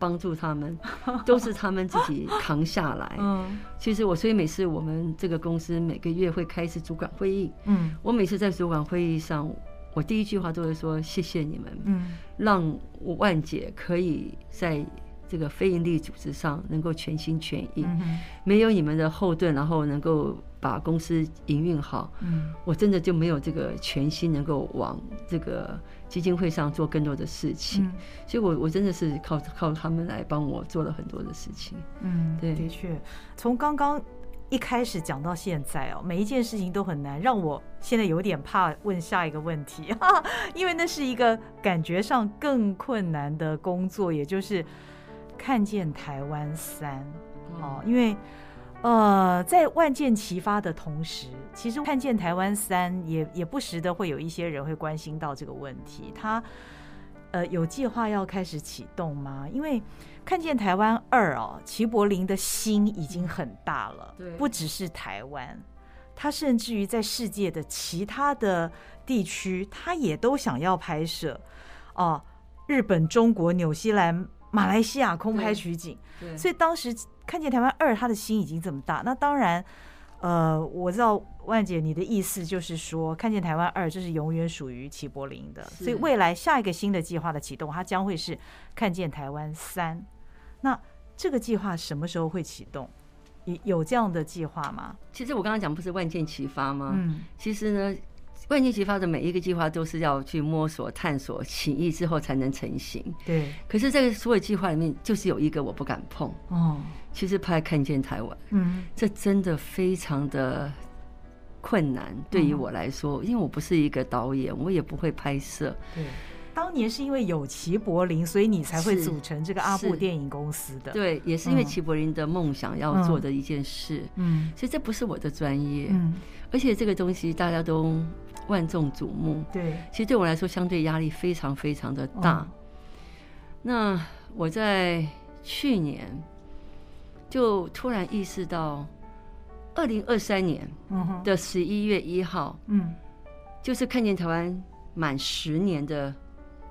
帮助他们，都是他们自己扛下来。嗯，其实我所以每次我们这个公司每个月会开一次主管会议。嗯，我每次在主管会议上，我第一句话都会说谢谢你们。嗯，让万姐可以在。这个非营利组织上能够全心全意，没有你们的后盾，然后能够把公司营运好，嗯我真的就没有这个全心能够往这个基金会上做更多的事情。所以我我真的是靠靠他们来帮我做了很多的事情。嗯，对，的确，从刚刚一开始讲到现在哦，每一件事情都很难，让我现在有点怕问下一个问题，因为那是一个感觉上更困难的工作，也就是。看见台湾三，哦，因为，呃，在万箭齐发的同时，其实看见台湾三也也不时的会有一些人会关心到这个问题。他，呃，有计划要开始启动吗？因为看见台湾二哦，齐柏林的心已经很大了，对，不只是台湾，他甚至于在世界的其他的地区，他也都想要拍摄。哦，日本、中国、纽西兰。马来西亚空拍取景，所以当时看见台湾二，他的心已经这么大。那当然，呃，我知道万姐你的意思就是说，看见台湾二，这是永远属于齐柏林的。所以未来下一个新的计划的启动，它将会是看见台湾三。那这个计划什么时候会启动？有有这样的计划吗？其实我刚刚讲不是万箭齐发吗？嗯，其实呢。万箭齐发的每一个计划都是要去摸索、探索、起义之后才能成型。对。可是这个所有计划里面，就是有一个我不敢碰。哦。其实拍看见台湾，嗯，这真的非常的困难，对于我来说，因为我不是一个导演，我也不会拍摄。对。当年是因为有齐柏林，所以你才会组成这个阿布电影公司的。对，也是因为齐柏林的梦想要做的一件事。嗯。所以这不是我的专业。嗯。而且这个东西大家都。万众瞩目，对，其实对我来说相对压力非常非常的大。那我在去年就突然意识到，二零二三年的十一月一号，嗯，就是看见台湾满十年的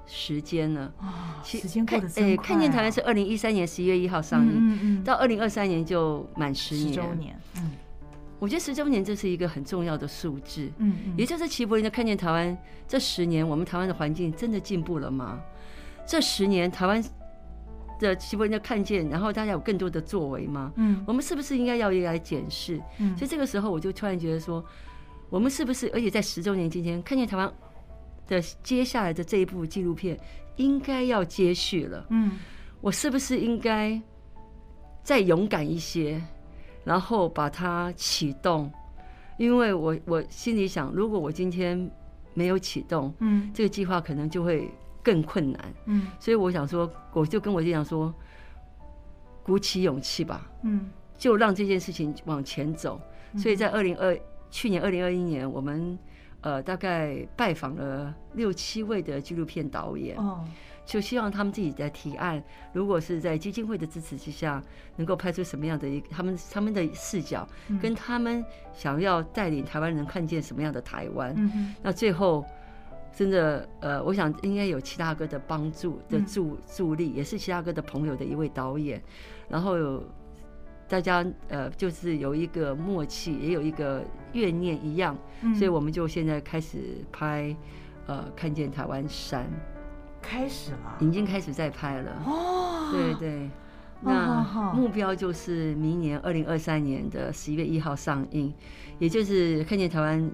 时间了。啊，时间过得真快。看见台湾是二零一三年十一月一号上映，到二零二三年就满十年。十周年，嗯。我觉得十周年这是一个很重要的数字，嗯，也就是齐柏林的看见台湾这十年，我们台湾的环境真的进步了吗？这十年台湾的齐柏林的看见，然后大家有更多的作为吗？嗯，我们是不是应该要来检视？嗯，所以这个时候我就突然觉得说，我们是不是而且在十周年今天看见台湾的接下来的这一部纪录片应该要接续了？嗯，我是不是应该再勇敢一些？然后把它启动。因为我我心里想，如果我今天没有启动，嗯，这个计划可能就会更困难，嗯，所以我想说，我就跟我弟讲说，鼓起勇气吧，嗯，就让这件事情往前走。所以在二零二去年二零二一年，我们呃大概拜访了六七位的纪录片导演，哦。就希望他们自己的提案，如果是在基金会的支持之下，能够拍出什么样的一他们他们的视角，跟他们想要带领台湾人看见什么样的台湾。那最后，真的呃，我想应该有齐大哥的帮助的助助力，也是齐大哥的朋友的一位导演，然后有大家呃，就是有一个默契，也有一个怨念一样，所以我们就现在开始拍呃，看见台湾山。开始了，已经开始在拍了。哦，对对，那目标就是明年二零二三年的十一月一号上映，也就是看见台湾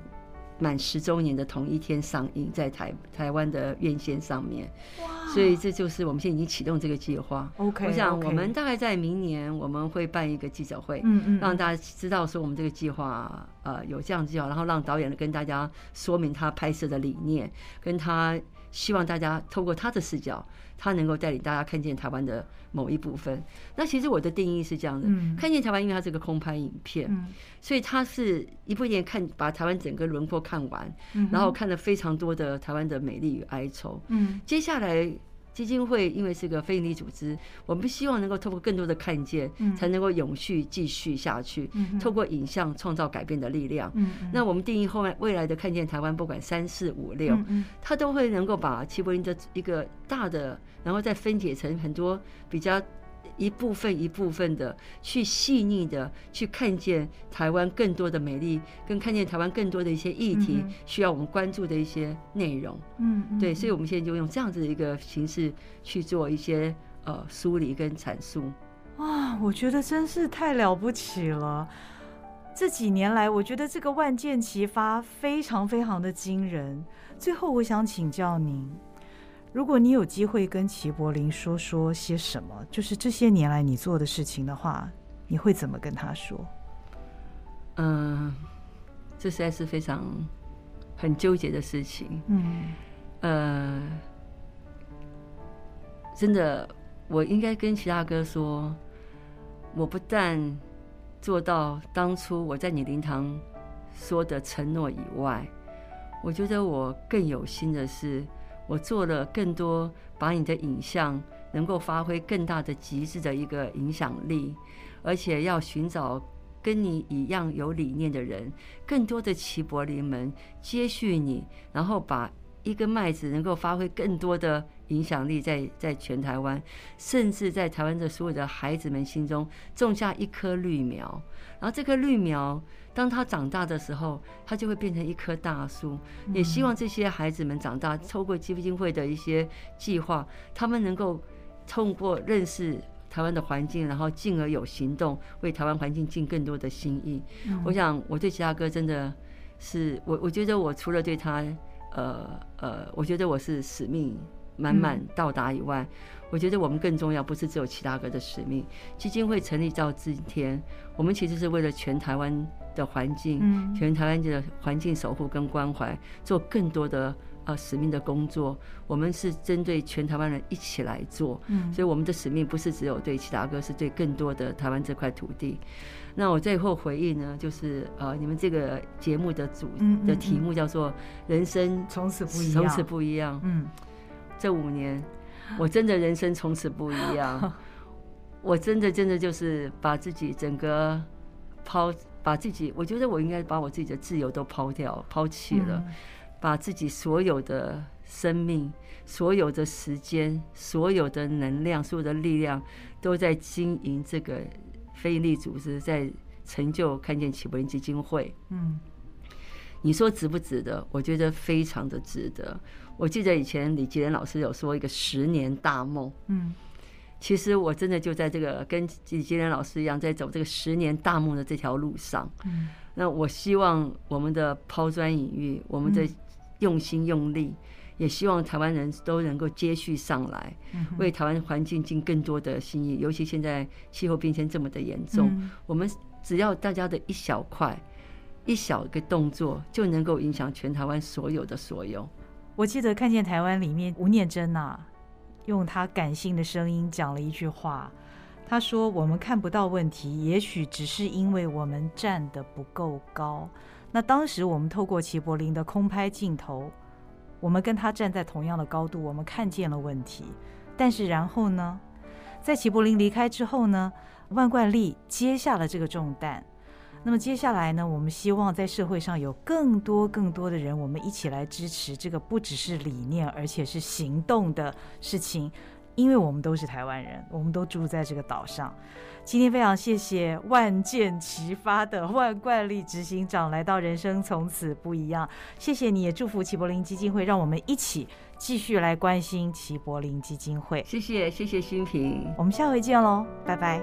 满十周年的同一天上映，在台台湾的院线上面。哇！所以这就是我们现在已经启动这个计划。OK，我想我们大概在明年我们会办一个记者会，嗯嗯，让大家知道说我们这个计划呃有这样计划，然后让导演跟大家说明他拍摄的理念，跟他。希望大家透过他的视角，他能够带领大家看见台湾的某一部分。那其实我的定义是这样的：看见台湾，因为它是个空拍影片，所以它是一部电影看把台湾整个轮廓看完，然后看了非常多的台湾的美丽与哀愁。接下来。基金会因为是个非营利组织，我们希望能够透过更多的看见，才能够永续继续下去。透过影像创造改变的力量。那我们定义后面未来的看见台湾，不管三四五六，它都会能够把齐柏林的一个大的，然后再分解成很多比较。一部分一部分的去细腻的去看见台湾更多的美丽，跟看见台湾更多的一些议题需要我们关注的一些内容。嗯，对，所以我们现在就用这样子的一个形式去做一些呃梳理跟阐述。啊，我觉得真是太了不起了！这几年来，我觉得这个万箭齐发，非常非常的惊人。最后，我想请教您。如果你有机会跟齐柏林说说些什么，就是这些年来你做的事情的话，你会怎么跟他说？嗯，这实在是非常很纠结的事情。嗯，呃，真的，我应该跟齐大哥说，我不但做到当初我在你灵堂说的承诺以外，我觉得我更有心的是。我做了更多，把你的影像能够发挥更大的极致的一个影响力，而且要寻找跟你一样有理念的人，更多的齐柏林门接续你，然后把一个麦子能够发挥更多的影响力在，在在全台湾，甚至在台湾的所有的孩子们心中种下一颗绿苗，然后这棵绿苗。当他长大的时候，他就会变成一棵大树。也希望这些孩子们长大，透过基金会的一些计划，他们能够通过认识台湾的环境，然后进而有行动，为台湾环境尽更多的心意。我想，我对其他哥真的是我，我觉得我除了对他，呃呃，我觉得我是使命满满到达以外，我觉得我们更重要，不是只有齐大哥的使命。基金会成立到今天，我们其实是为了全台湾。的环境，全台湾的环境守护跟关怀，做更多的呃使命的工作。我们是针对全台湾人一起来做，所以我们的使命不是只有对齐大哥，是对更多的台湾这块土地。那我最后回应呢，就是呃，你们这个节目的主的题目叫做“人生从此不一样”，从此不一样。嗯，这五年 我真的人生从此不一样，我真的真的就是把自己整个抛。把自己，我觉得我应该把我自己的自由都抛掉、抛弃了，把自己所有的生命、所有的时间、所有的能量、所有的力量，都在经营这个非营利组织，在成就看见启文基金会。嗯，你说值不值得？我觉得非常的值得。我记得以前李吉仁老师有说一个十年大梦。嗯。其实我真的就在这个跟李吉仁老师一样，在走这个十年大梦的这条路上。嗯，那我希望我们的抛砖引玉，我们的用心用力，也希望台湾人都能够接续上来，为台湾环境尽更多的心意。尤其现在气候变迁这么的严重，我们只要大家的一小块、一小个动作，就能够影响全台湾所有的所有。我记得看见台湾里面吴念真呐、啊，用他感性的声音讲了一句话，他说：“我们看不到问题，也许只是因为我们站得不够高。”那当时我们透过齐柏林的空拍镜头，我们跟他站在同样的高度，我们看见了问题。但是然后呢，在齐柏林离开之后呢，万贯利接下了这个重担。那么接下来呢，我们希望在社会上有更多更多的人，我们一起来支持这个不只是理念，而且是行动的事情。因为我们都是台湾人，我们都住在这个岛上。今天非常谢谢万箭齐发的万贯利执行长来到《人生从此不一样》，谢谢你也祝福齐柏林基金会，让我们一起继续来关心齐柏林基金会。谢谢谢谢新平，我们下回见喽，拜拜。